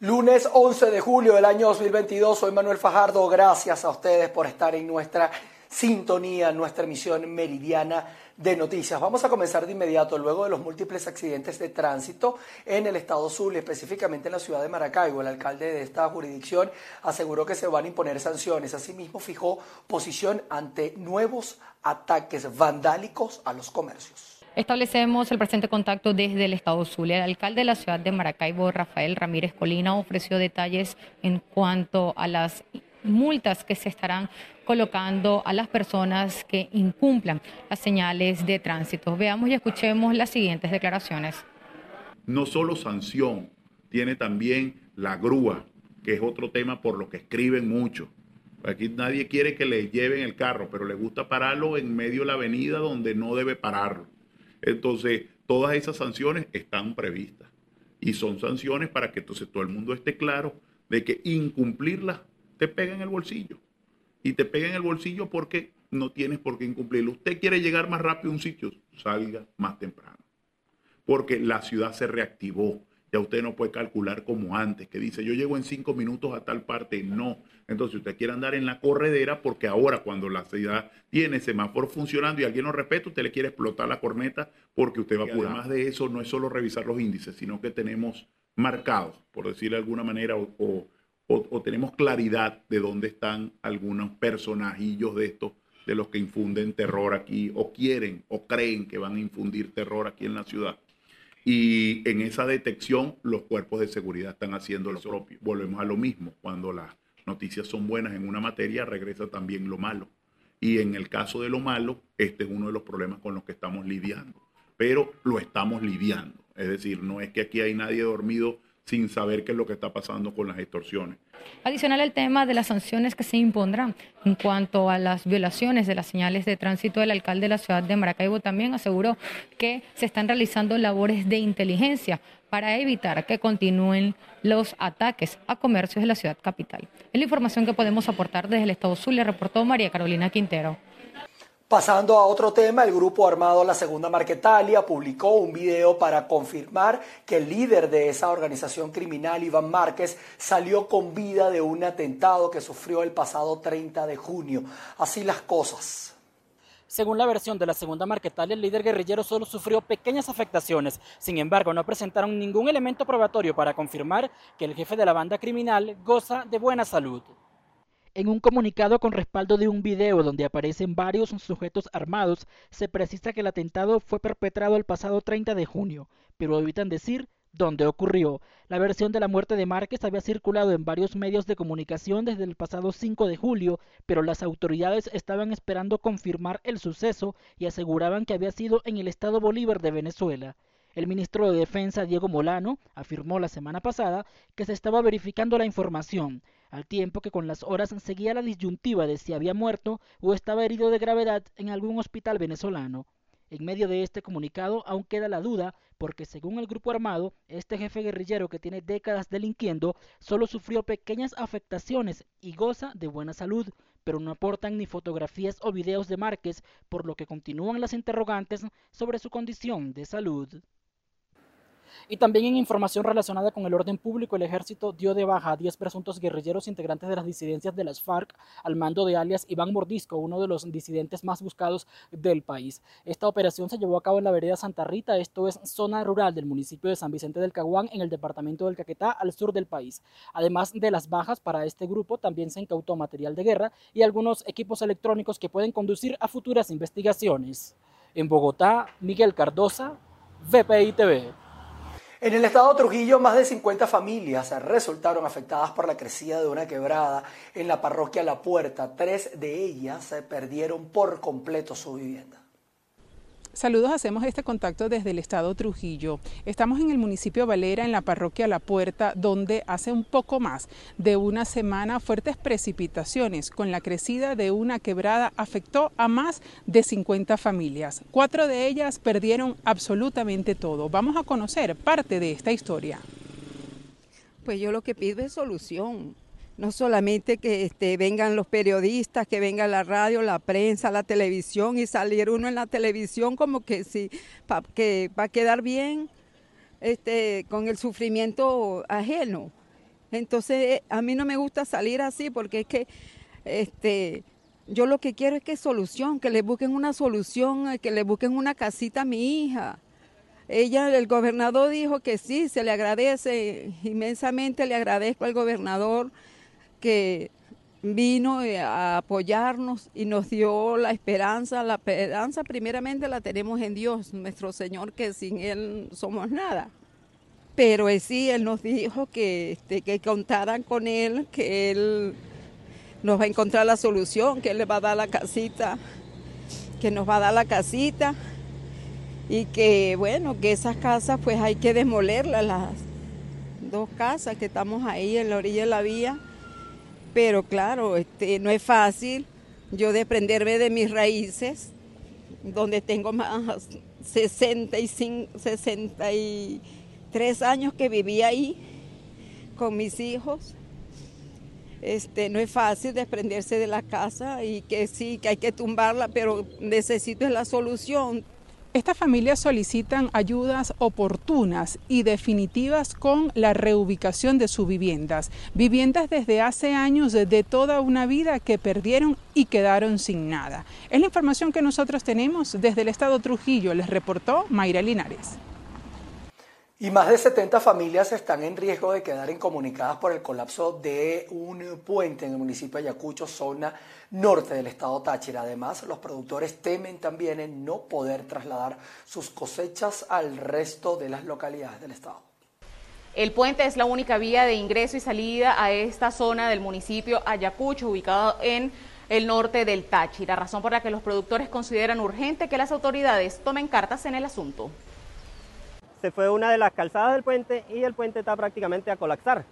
Lunes 11 de julio del año 2022, soy Manuel Fajardo. Gracias a ustedes por estar en nuestra sintonía, en nuestra emisión meridiana de noticias. Vamos a comenzar de inmediato, luego de los múltiples accidentes de tránsito en el estado Zulia, específicamente en la ciudad de Maracaibo. El alcalde de esta jurisdicción aseguró que se van a imponer sanciones. Asimismo, fijó posición ante nuevos ataques vandálicos a los comercios. Establecemos el presente contacto desde el Estado Zulia. El alcalde de la ciudad de Maracaibo, Rafael Ramírez Colina, ofreció detalles en cuanto a las multas que se estarán colocando a las personas que incumplan las señales de tránsito. Veamos y escuchemos las siguientes declaraciones. No solo sanción, tiene también la grúa, que es otro tema por lo que escriben mucho. Aquí nadie quiere que le lleven el carro, pero le gusta pararlo en medio de la avenida donde no debe pararlo. Entonces, todas esas sanciones están previstas y son sanciones para que entonces todo el mundo esté claro de que incumplirlas te pega en el bolsillo. Y te pega en el bolsillo porque no tienes por qué incumplirlo. Usted quiere llegar más rápido a un sitio, salga más temprano. Porque la ciudad se reactivó ya usted no puede calcular como antes, que dice, yo llego en cinco minutos a tal parte. No. Entonces usted quiere andar en la corredera porque ahora cuando la ciudad tiene semáforo funcionando y alguien no respeta, usted le quiere explotar la corneta porque usted va a apurar. Además de eso, no es solo revisar los índices, sino que tenemos marcados, por decir de alguna manera, o, o tenemos claridad de dónde están algunos personajillos de estos de los que infunden terror aquí o quieren o creen que van a infundir terror aquí en la ciudad. Y en esa detección los cuerpos de seguridad están haciendo lo propio. Volvemos a lo mismo. Cuando las noticias son buenas en una materia, regresa también lo malo. Y en el caso de lo malo, este es uno de los problemas con los que estamos lidiando. Pero lo estamos lidiando. Es decir, no es que aquí hay nadie dormido sin saber qué es lo que está pasando con las extorsiones. Adicional al tema de las sanciones que se impondrán en cuanto a las violaciones de las señales de tránsito, el alcalde de la ciudad de Maracaibo también aseguró que se están realizando labores de inteligencia para evitar que continúen los ataques a comercios de la ciudad capital. Es la información que podemos aportar desde el Estado Zulia, reportó María Carolina Quintero. Pasando a otro tema, el grupo armado La Segunda Marquetalia publicó un video para confirmar que el líder de esa organización criminal, Iván Márquez, salió con vida de un atentado que sufrió el pasado 30 de junio. Así las cosas. Según la versión de la segunda Marquetalia, el líder guerrillero solo sufrió pequeñas afectaciones. Sin embargo, no presentaron ningún elemento probatorio para confirmar que el jefe de la banda criminal goza de buena salud. En un comunicado con respaldo de un video donde aparecen varios sujetos armados, se precisa que el atentado fue perpetrado el pasado 30 de junio, pero evitan decir dónde ocurrió. La versión de la muerte de Márquez había circulado en varios medios de comunicación desde el pasado 5 de julio, pero las autoridades estaban esperando confirmar el suceso y aseguraban que había sido en el estado Bolívar de Venezuela. El ministro de Defensa, Diego Molano, afirmó la semana pasada que se estaba verificando la información, al tiempo que con las horas seguía la disyuntiva de si había muerto o estaba herido de gravedad en algún hospital venezolano. En medio de este comunicado aún queda la duda porque según el grupo armado, este jefe guerrillero que tiene décadas delinquiendo solo sufrió pequeñas afectaciones y goza de buena salud, pero no aportan ni fotografías o videos de Márquez, por lo que continúan las interrogantes sobre su condición de salud. Y también en información relacionada con el orden público, el ejército dio de baja a 10 presuntos guerrilleros integrantes de las disidencias de las FARC al mando de alias Iván Mordisco, uno de los disidentes más buscados del país. Esta operación se llevó a cabo en la vereda Santa Rita, esto es zona rural del municipio de San Vicente del Caguán, en el departamento del Caquetá, al sur del país. Además de las bajas para este grupo, también se incautó material de guerra y algunos equipos electrónicos que pueden conducir a futuras investigaciones. En Bogotá, Miguel Cardosa, VPI TV. En el estado de Trujillo, más de 50 familias resultaron afectadas por la crecida de una quebrada en la parroquia La Puerta. Tres de ellas se perdieron por completo su vivienda. Saludos, hacemos este contacto desde el estado Trujillo. Estamos en el municipio Valera, en la parroquia La Puerta, donde hace un poco más de una semana fuertes precipitaciones con la crecida de una quebrada afectó a más de 50 familias. Cuatro de ellas perdieron absolutamente todo. Vamos a conocer parte de esta historia. Pues yo lo que pido es solución no solamente que este, vengan los periodistas, que venga la radio, la prensa, la televisión y salir uno en la televisión como que sí, que va a quedar bien este, con el sufrimiento ajeno. Entonces a mí no me gusta salir así porque es que este, yo lo que quiero es que solución, que le busquen una solución, que le busquen una casita a mi hija. Ella, el gobernador dijo que sí, se le agradece inmensamente, le agradezco al gobernador que vino eh, a apoyarnos y nos dio la esperanza. La esperanza primeramente la tenemos en Dios, nuestro Señor, que sin Él somos nada. Pero sí, Él nos dijo que, este, que contaran con Él, que Él nos va a encontrar la solución, que Él le va a dar la casita, que nos va a dar la casita y que bueno, que esas casas pues hay que demolerlas, las dos casas que estamos ahí en la orilla de la vía, pero claro, este, no es fácil yo desprenderme de mis raíces, donde tengo más 65, 63 años que viví ahí con mis hijos. Este, no es fácil desprenderse de la casa y que sí, que hay que tumbarla, pero necesito la solución. Estas familias solicitan ayudas oportunas y definitivas con la reubicación de sus viviendas. Viviendas desde hace años de toda una vida que perdieron y quedaron sin nada. Es la información que nosotros tenemos desde el estado Trujillo, les reportó Mayra Linares. Y más de 70 familias están en riesgo de quedar incomunicadas por el colapso de un puente en el municipio de Ayacucho, zona norte del estado Táchira. Además, los productores temen también en no poder trasladar sus cosechas al resto de las localidades del estado. El puente es la única vía de ingreso y salida a esta zona del municipio Ayacucho, ubicado en el norte del Táchira, razón por la que los productores consideran urgente que las autoridades tomen cartas en el asunto se fue una de las calzadas del puente y el puente está prácticamente a colapsar.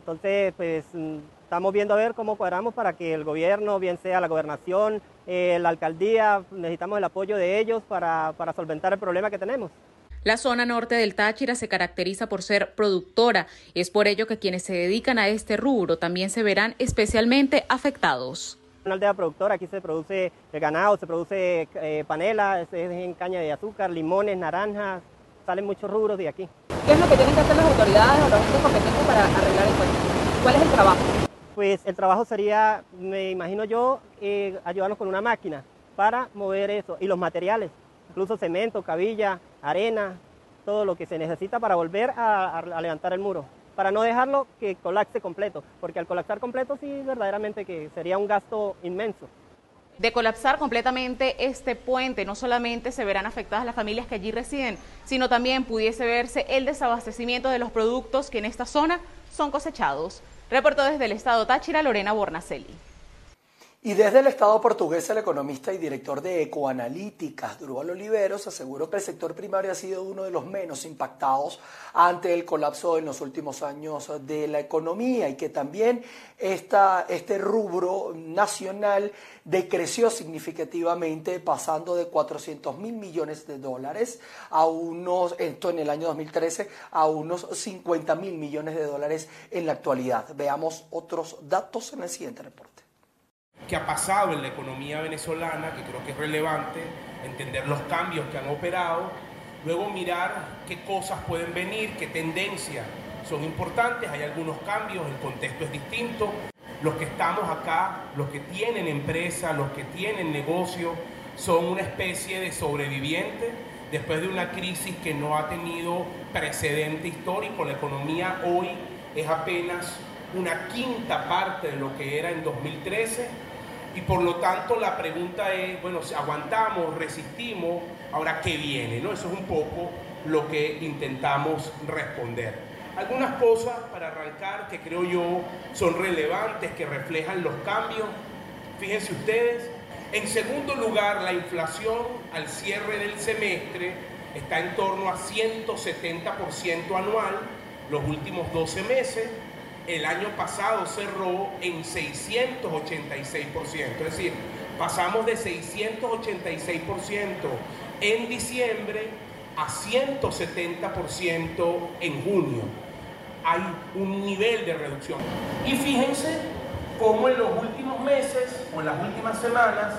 Entonces, pues mm, estamos viendo a ver cómo cuadramos para que el gobierno, bien sea la gobernación, eh, la alcaldía, necesitamos el apoyo de ellos para, para solventar el problema que tenemos. La zona norte del Táchira se caracteriza por ser productora y es por ello que quienes se dedican a este rubro también se verán especialmente afectados. Una aldea productora, aquí se produce ganado, se produce eh, panela, es en caña de azúcar, limones, naranjas, salen muchos rubros de aquí. ¿Qué es lo que tienen que hacer las autoridades o los entes competentes para arreglar el puente? ¿Cuál es el trabajo? Pues el trabajo sería, me imagino yo, eh, ayudarnos con una máquina para mover eso y los materiales, incluso cemento, cabilla, arena, todo lo que se necesita para volver a, levantar el muro, para no dejarlo que colapse completo, porque al colapsar completo sí verdaderamente que sería un gasto inmenso de colapsar completamente este puente, no solamente se verán afectadas las familias que allí residen, sino también pudiese verse el desabastecimiento de los productos que en esta zona son cosechados. Reportó desde el estado Táchira Lorena Bornacelli. Y desde el Estado portugués, el economista y director de Ecoanalíticas, Durval Oliveros, aseguró que el sector primario ha sido uno de los menos impactados ante el colapso en los últimos años de la economía y que también este rubro nacional decreció significativamente, pasando de 400 mil millones de dólares a unos, esto en el año 2013, a unos 50 mil millones de dólares en la actualidad. Veamos otros datos en el siguiente reporte qué ha pasado en la economía venezolana, que creo que es relevante, entender los cambios que han operado, luego mirar qué cosas pueden venir, qué tendencias son importantes, hay algunos cambios, el contexto es distinto, los que estamos acá, los que tienen empresa, los que tienen negocio, son una especie de sobrevivientes después de una crisis que no ha tenido precedente histórico. La economía hoy es apenas una quinta parte de lo que era en 2013 y por lo tanto la pregunta es, bueno, si aguantamos, resistimos, ahora qué viene, ¿no? Eso es un poco lo que intentamos responder. Algunas cosas para arrancar que creo yo son relevantes, que reflejan los cambios. Fíjense ustedes, en segundo lugar, la inflación al cierre del semestre está en torno a 170% anual los últimos 12 meses el año pasado cerró en 686%. Es decir, pasamos de 686% en diciembre a 170% en junio. Hay un nivel de reducción. Y fíjense cómo en los últimos meses o en las últimas semanas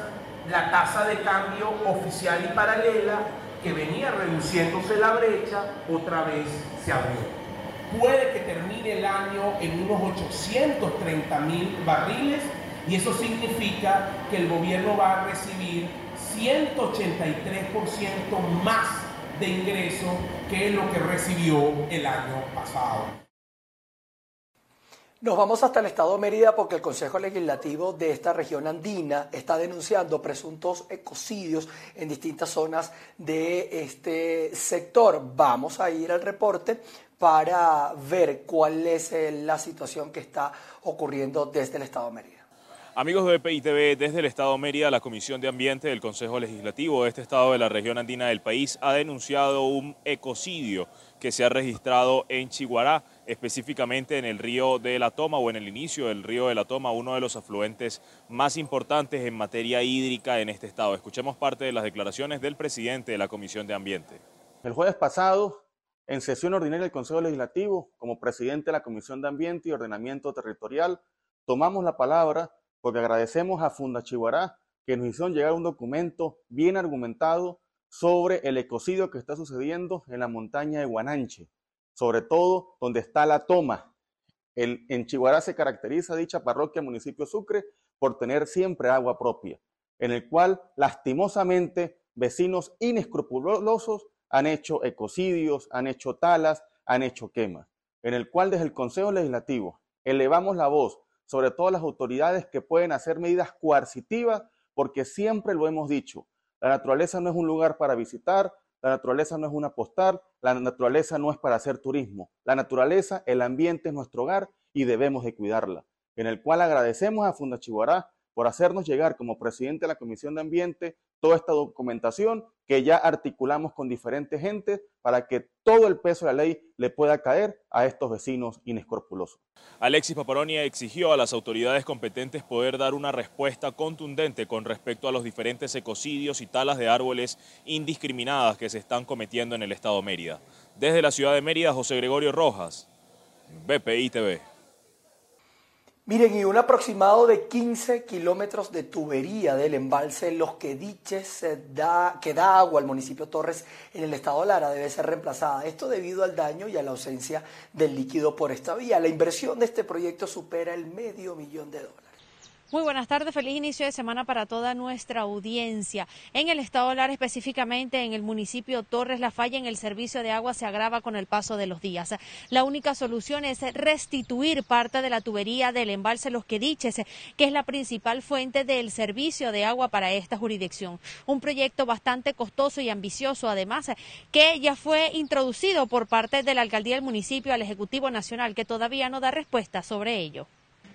la tasa de cambio oficial y paralela que venía reduciéndose la brecha otra vez se abrió. Puede que termine el año en unos 830 mil barriles y eso significa que el gobierno va a recibir 183% más de ingreso que lo que recibió el año pasado. Nos vamos hasta el estado de Mérida porque el Consejo Legislativo de esta región andina está denunciando presuntos ecocidios en distintas zonas de este sector. Vamos a ir al reporte para ver cuál es eh, la situación que está ocurriendo desde el estado de Mérida. Amigos de PITV, desde el Estado de Mérida, la Comisión de Ambiente del Consejo Legislativo de este estado de la región andina del país ha denunciado un ecocidio que se ha registrado en Chiguará, específicamente en el río de la Toma o en el inicio del río de la Toma, uno de los afluentes más importantes en materia hídrica en este estado. Escuchemos parte de las declaraciones del presidente de la Comisión de Ambiente. El jueves pasado, en sesión ordinaria del Consejo Legislativo, como presidente de la Comisión de Ambiente y Ordenamiento Territorial, tomamos la palabra porque agradecemos a Funda Chihuará que nos hicieron llegar un documento bien argumentado sobre el ecocidio que está sucediendo en la montaña de Guananche, sobre todo donde está la toma. El, en Chihuahua se caracteriza dicha parroquia, municipio Sucre, por tener siempre agua propia, en el cual lastimosamente vecinos inescrupulosos han hecho ecocidios, han hecho talas, han hecho quemas, en el cual desde el Consejo Legislativo elevamos la voz sobre todas las autoridades que pueden hacer medidas coercitivas, porque siempre lo hemos dicho, la naturaleza no es un lugar para visitar, la naturaleza no es una postal, la naturaleza no es para hacer turismo. La naturaleza, el ambiente es nuestro hogar y debemos de cuidarla. En el cual agradecemos a Funda Chihuahua por hacernos llegar como presidente de la Comisión de Ambiente toda esta documentación que ya articulamos con diferentes gentes para que todo el peso de la ley le pueda caer a estos vecinos inescrupulosos. Alexis Paparoni exigió a las autoridades competentes poder dar una respuesta contundente con respecto a los diferentes ecocidios y talas de árboles indiscriminadas que se están cometiendo en el estado de Mérida. Desde la ciudad de Mérida, José Gregorio Rojas, BPI TV. Miren, y un aproximado de 15 kilómetros de tubería del embalse Los Quediches da, que da agua al municipio Torres en el estado Lara debe ser reemplazada. Esto debido al daño y a la ausencia del líquido por esta vía. La inversión de este proyecto supera el medio millón de dólares. Muy buenas tardes, feliz inicio de semana para toda nuestra audiencia. En el estado Lara, específicamente en el municipio Torres, la falla en el servicio de agua se agrava con el paso de los días. La única solución es restituir parte de la tubería del embalse Los Quediches, que es la principal fuente del servicio de agua para esta jurisdicción. Un proyecto bastante costoso y ambicioso, además, que ya fue introducido por parte de la alcaldía del municipio al Ejecutivo Nacional, que todavía no da respuesta sobre ello.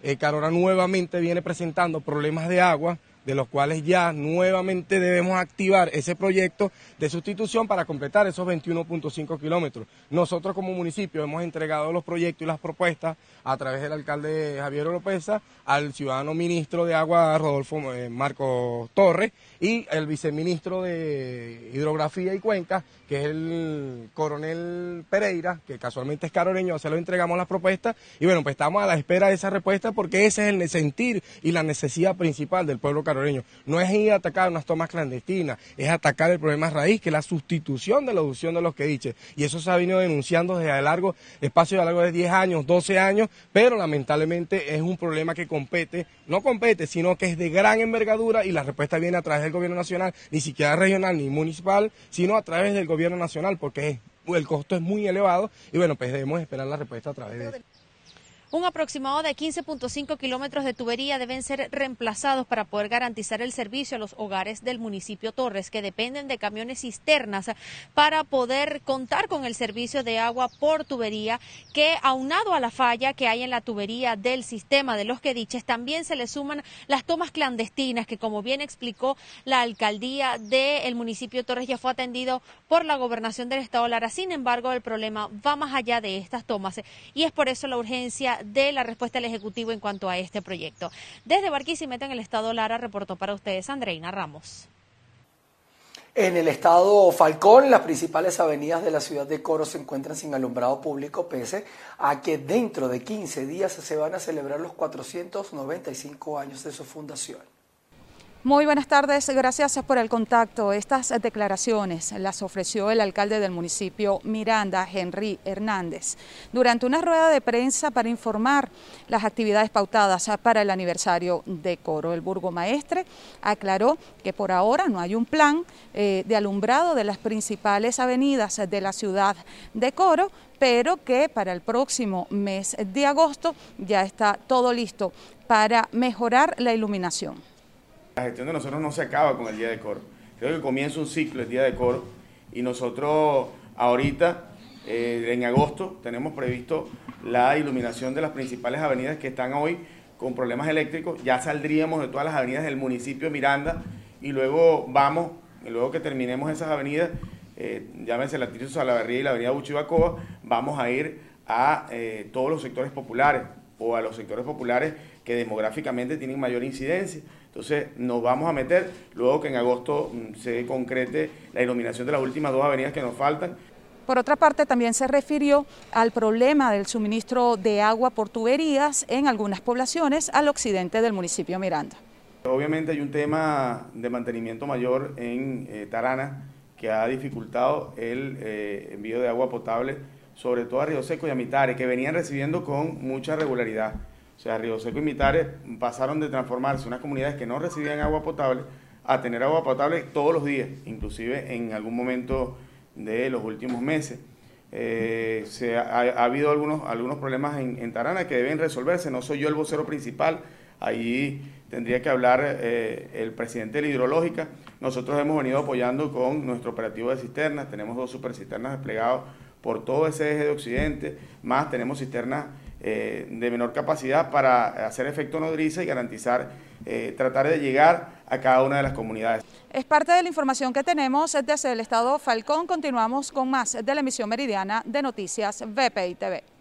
Eh, Carora nuevamente viene presentando problemas de agua de los cuales ya nuevamente debemos activar ese proyecto de sustitución para completar esos 21.5 kilómetros. Nosotros como municipio hemos entregado los proyectos y las propuestas a través del alcalde Javier López al ciudadano ministro de Agua Rodolfo eh, Marco Torres y el viceministro de Hidrografía y Cuenca, que es el coronel Pereira, que casualmente es caroreño, se lo entregamos las propuestas y bueno, pues estamos a la espera de esa respuesta porque ese es el sentir y la necesidad principal del pueblo caroreño no es ir a atacar unas tomas clandestinas, es atacar el problema raíz, que es la sustitución de la adopción de los que dice. Y eso se ha venido denunciando desde a largo espacio de largo de 10 años, 12 años, pero lamentablemente es un problema que compete, no compete, sino que es de gran envergadura y la respuesta viene a través del gobierno nacional, ni siquiera regional ni municipal, sino a través del gobierno nacional, porque el costo es muy elevado y bueno, pues debemos esperar la respuesta a través de eso. Un aproximado de 15.5 kilómetros de tubería deben ser reemplazados para poder garantizar el servicio a los hogares del municipio Torres, que dependen de camiones cisternas para poder contar con el servicio de agua por tubería, que aunado a la falla que hay en la tubería del sistema de los quediches, también se le suman las tomas clandestinas, que como bien explicó la alcaldía del municipio Torres, ya fue atendido por la gobernación del estado Lara. Sin embargo, el problema va más allá de estas tomas y es por eso la urgencia de la respuesta del Ejecutivo en cuanto a este proyecto. Desde Barquisimeto, en el estado Lara, reportó para ustedes Andreina Ramos. En el estado Falcón, las principales avenidas de la ciudad de Coro se encuentran sin alumbrado público, pese a que dentro de 15 días se van a celebrar los 495 años de su fundación. Muy buenas tardes, gracias por el contacto. Estas declaraciones las ofreció el alcalde del municipio Miranda, Henry Hernández, durante una rueda de prensa para informar las actividades pautadas para el aniversario de Coro. El burgomaestre aclaró que por ahora no hay un plan eh, de alumbrado de las principales avenidas de la ciudad de Coro, pero que para el próximo mes de agosto ya está todo listo para mejorar la iluminación. La gestión de nosotros no se acaba con el Día de Coro. Creo que comienza un ciclo el Día de Coro y nosotros ahorita, eh, en agosto, tenemos previsto la iluminación de las principales avenidas que están hoy con problemas eléctricos. Ya saldríamos de todas las avenidas del municipio de Miranda y luego vamos, y luego que terminemos esas avenidas, eh, llámense la Tirso Salaverría y la avenida Buchivacoa, vamos a ir a eh, todos los sectores populares o a los sectores populares que demográficamente tienen mayor incidencia. Entonces nos vamos a meter luego que en agosto mm, se concrete la iluminación de las últimas dos avenidas que nos faltan. Por otra parte, también se refirió al problema del suministro de agua por tuberías en algunas poblaciones al occidente del municipio Miranda. Obviamente hay un tema de mantenimiento mayor en eh, Tarana que ha dificultado el eh, envío de agua potable, sobre todo a Río Seco y a Mitare, que venían recibiendo con mucha regularidad. O sea, Río Seco y Mitares pasaron de transformarse unas comunidades que no recibían agua potable a tener agua potable todos los días, inclusive en algún momento de los últimos meses. Eh, se ha, habido algunos, algunos problemas en, Tarana que deben resolverse. No soy yo el vocero principal, ahí tendría que hablar eh, el presidente de la hidrológica. Nosotros hemos venido apoyando con nuestro operativo de cisternas, tenemos dos super cisternas desplegados por todo ese eje de Occidente, más tenemos cisternas eh, de menor capacidad para hacer efecto nodriza y garantizar, eh, tratar de llegar a cada una de las comunidades. Es parte de la información que tenemos desde el Estado Falcón. Continuamos con más de la emisión meridiana de Noticias VPI TV.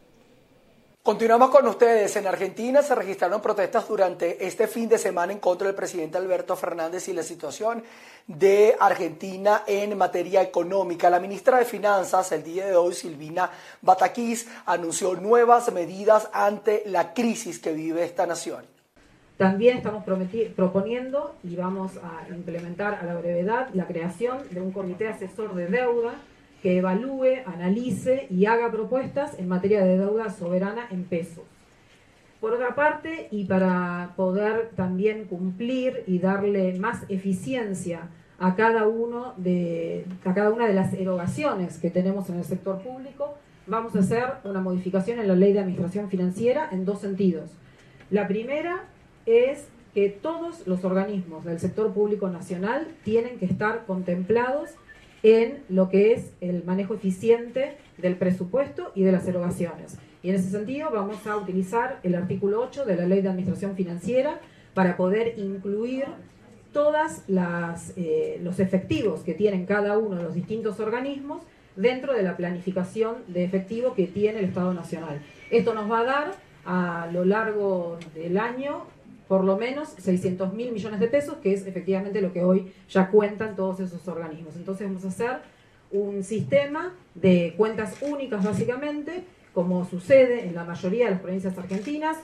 Continuamos con ustedes. En Argentina se registraron protestas durante este fin de semana en contra del presidente Alberto Fernández y la situación de Argentina en materia económica. La ministra de Finanzas, el día de hoy, Silvina Bataquís, anunció nuevas medidas ante la crisis que vive esta nación. También estamos proponiendo y vamos a implementar a la brevedad la creación de un comité asesor de deuda que evalúe, analice y haga propuestas en materia de deuda soberana en pesos. Por otra parte, y para poder también cumplir y darle más eficiencia a cada, uno de, a cada una de las erogaciones que tenemos en el sector público, vamos a hacer una modificación en la ley de administración financiera en dos sentidos. La primera es que todos los organismos del sector público nacional tienen que estar contemplados en lo que es el manejo eficiente del presupuesto y de las erogaciones. Y en ese sentido vamos a utilizar el artículo 8 de la Ley de Administración Financiera para poder incluir todos eh, los efectivos que tienen cada uno de los distintos organismos dentro de la planificación de efectivo que tiene el Estado Nacional. Esto nos va a dar a lo largo del año por lo menos 600 mil millones de pesos, que es efectivamente lo que hoy ya cuentan todos esos organismos. Entonces vamos a hacer un sistema de cuentas únicas básicamente, como sucede en la mayoría de las provincias argentinas,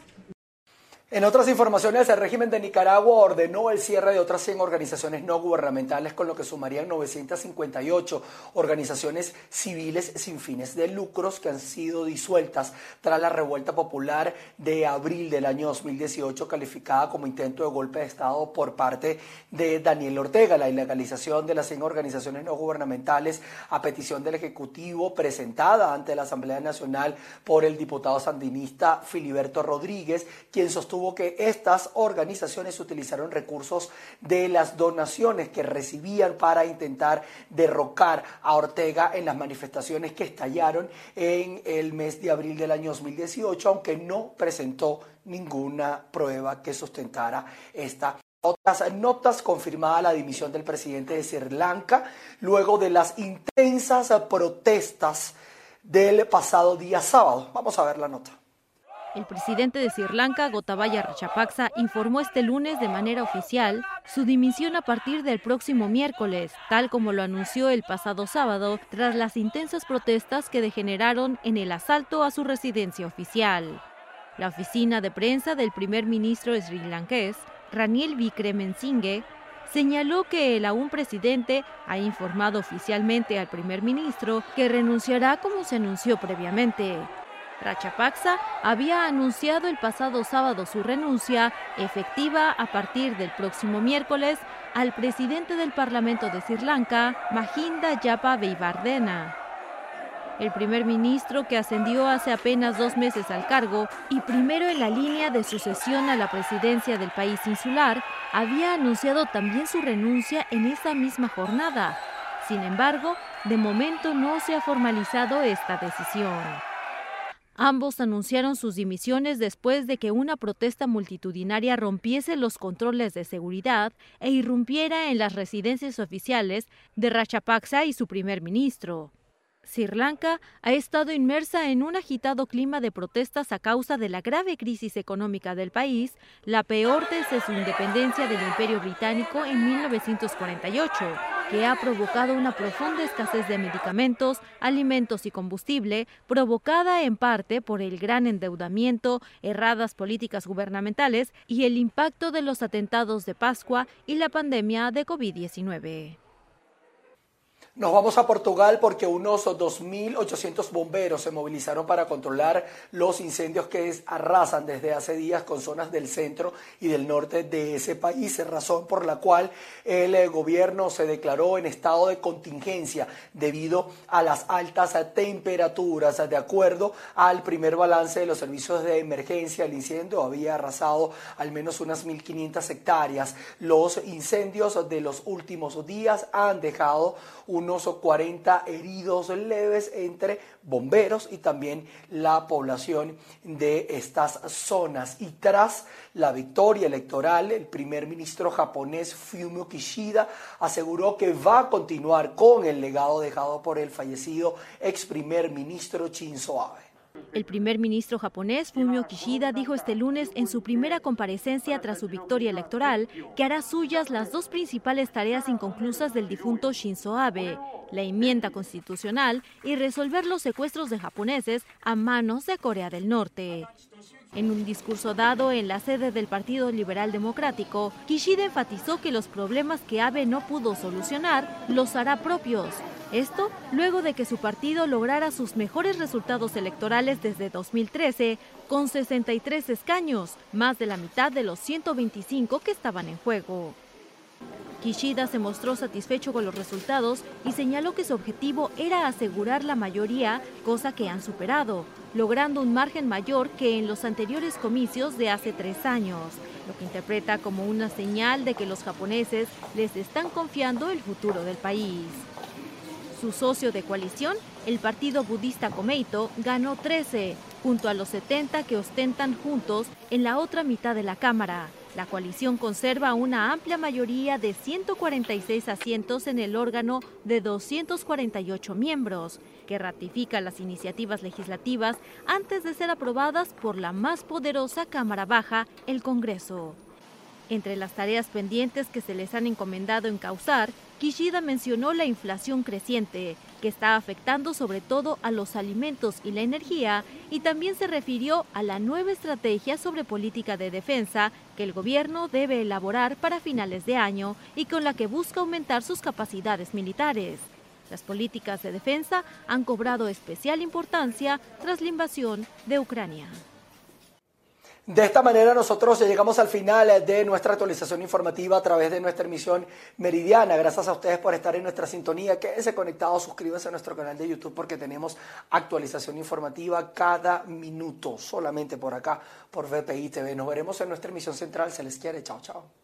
en otras informaciones, el régimen de Nicaragua ordenó el cierre de otras 100 organizaciones no gubernamentales, con lo que sumarían 958 organizaciones civiles sin fines de lucros que han sido disueltas tras la revuelta popular de abril del año 2018, calificada como intento de golpe de Estado por parte de Daniel Ortega. La ilegalización de las 100 organizaciones no gubernamentales a petición del Ejecutivo presentada ante la Asamblea Nacional por el diputado sandinista Filiberto Rodríguez, quien sostuvo que estas organizaciones utilizaron recursos de las donaciones que recibían para intentar derrocar a Ortega en las manifestaciones que estallaron en el mes de abril del año 2018, aunque no presentó ninguna prueba que sustentara esta otras notas confirmada la dimisión del presidente de Sri Lanka luego de las intensas protestas del pasado día sábado. Vamos a ver la nota. El presidente de Sri Lanka, Gotabaya Rajapaksa, informó este lunes de manera oficial su dimisión a partir del próximo miércoles, tal como lo anunció el pasado sábado, tras las intensas protestas que degeneraron en el asalto a su residencia oficial. La oficina de prensa del primer ministro sri lankés, Raniel Vikremensinghe, señaló que el aún presidente ha informado oficialmente al primer ministro que renunciará como se anunció previamente. Rachapaksa había anunciado el pasado sábado su renuncia, efectiva a partir del próximo miércoles, al presidente del Parlamento de Sri Lanka, Mahinda Yapa Veivardena. El primer ministro que ascendió hace apenas dos meses al cargo y primero en la línea de sucesión a la presidencia del país insular, había anunciado también su renuncia en esa misma jornada. Sin embargo, de momento no se ha formalizado esta decisión. Ambos anunciaron sus dimisiones después de que una protesta multitudinaria rompiese los controles de seguridad e irrumpiera en las residencias oficiales de Rachapaksa y su primer ministro. Sri Lanka ha estado inmersa en un agitado clima de protestas a causa de la grave crisis económica del país, la peor desde su independencia del Imperio Británico en 1948, que ha provocado una profunda escasez de medicamentos, alimentos y combustible, provocada en parte por el gran endeudamiento, erradas políticas gubernamentales y el impacto de los atentados de Pascua y la pandemia de COVID-19. Nos vamos a Portugal porque unos 2.800 bomberos se movilizaron para controlar los incendios que arrasan desde hace días con zonas del centro y del norte de ese país, razón por la cual el eh, gobierno se declaró en estado de contingencia debido a las altas temperaturas. De acuerdo al primer balance de los servicios de emergencia, el incendio había arrasado al menos unas 1.500 hectáreas. Los incendios de los últimos días han dejado un unos 40 heridos leves entre bomberos y también la población de estas zonas. Y tras la victoria electoral, el primer ministro japonés Fumio Kishida aseguró que va a continuar con el legado dejado por el fallecido ex primer ministro Shinzo Abe. El primer ministro japonés Fumio Kishida dijo este lunes en su primera comparecencia tras su victoria electoral que hará suyas las dos principales tareas inconclusas del difunto Shinzo Abe, la enmienda constitucional y resolver los secuestros de japoneses a manos de Corea del Norte. En un discurso dado en la sede del Partido Liberal Democrático, Kishida enfatizó que los problemas que Abe no pudo solucionar los hará propios esto luego de que su partido lograra sus mejores resultados electorales desde 2013 con 63 escaños, más de la mitad de los 125 que estaban en juego. Kishida se mostró satisfecho con los resultados y señaló que su objetivo era asegurar la mayoría, cosa que han superado, logrando un margen mayor que en los anteriores comicios de hace tres años, lo que interpreta como una señal de que los japoneses les están confiando el futuro del país. Su socio de coalición, el partido budista Komeito, ganó 13, junto a los 70 que ostentan juntos en la otra mitad de la Cámara. La coalición conserva una amplia mayoría de 146 asientos en el órgano de 248 miembros, que ratifica las iniciativas legislativas antes de ser aprobadas por la más poderosa Cámara Baja, el Congreso. Entre las tareas pendientes que se les han encomendado encauzar, Kishida mencionó la inflación creciente, que está afectando sobre todo a los alimentos y la energía, y también se refirió a la nueva estrategia sobre política de defensa que el gobierno debe elaborar para finales de año y con la que busca aumentar sus capacidades militares. Las políticas de defensa han cobrado especial importancia tras la invasión de Ucrania. De esta manera nosotros llegamos al final de nuestra actualización informativa a través de nuestra emisión meridiana. Gracias a ustedes por estar en nuestra sintonía. Quédense conectados, suscríbanse a nuestro canal de YouTube porque tenemos actualización informativa cada minuto, solamente por acá, por VPI TV. Nos veremos en nuestra emisión central. Se les quiere. Chao, chao.